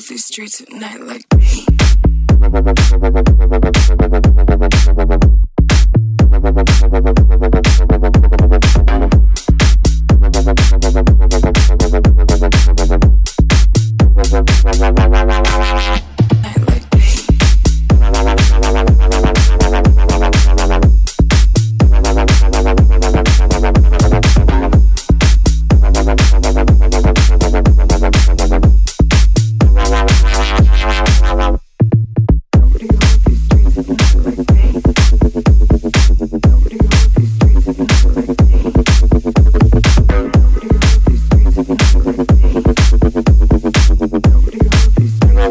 these streets at night like me.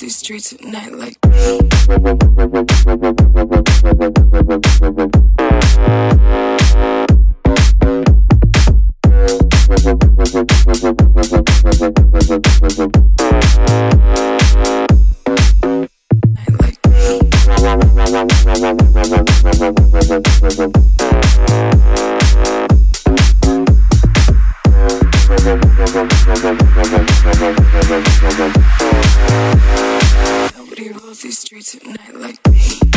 these streets at night like. Night like. these streets at night like me.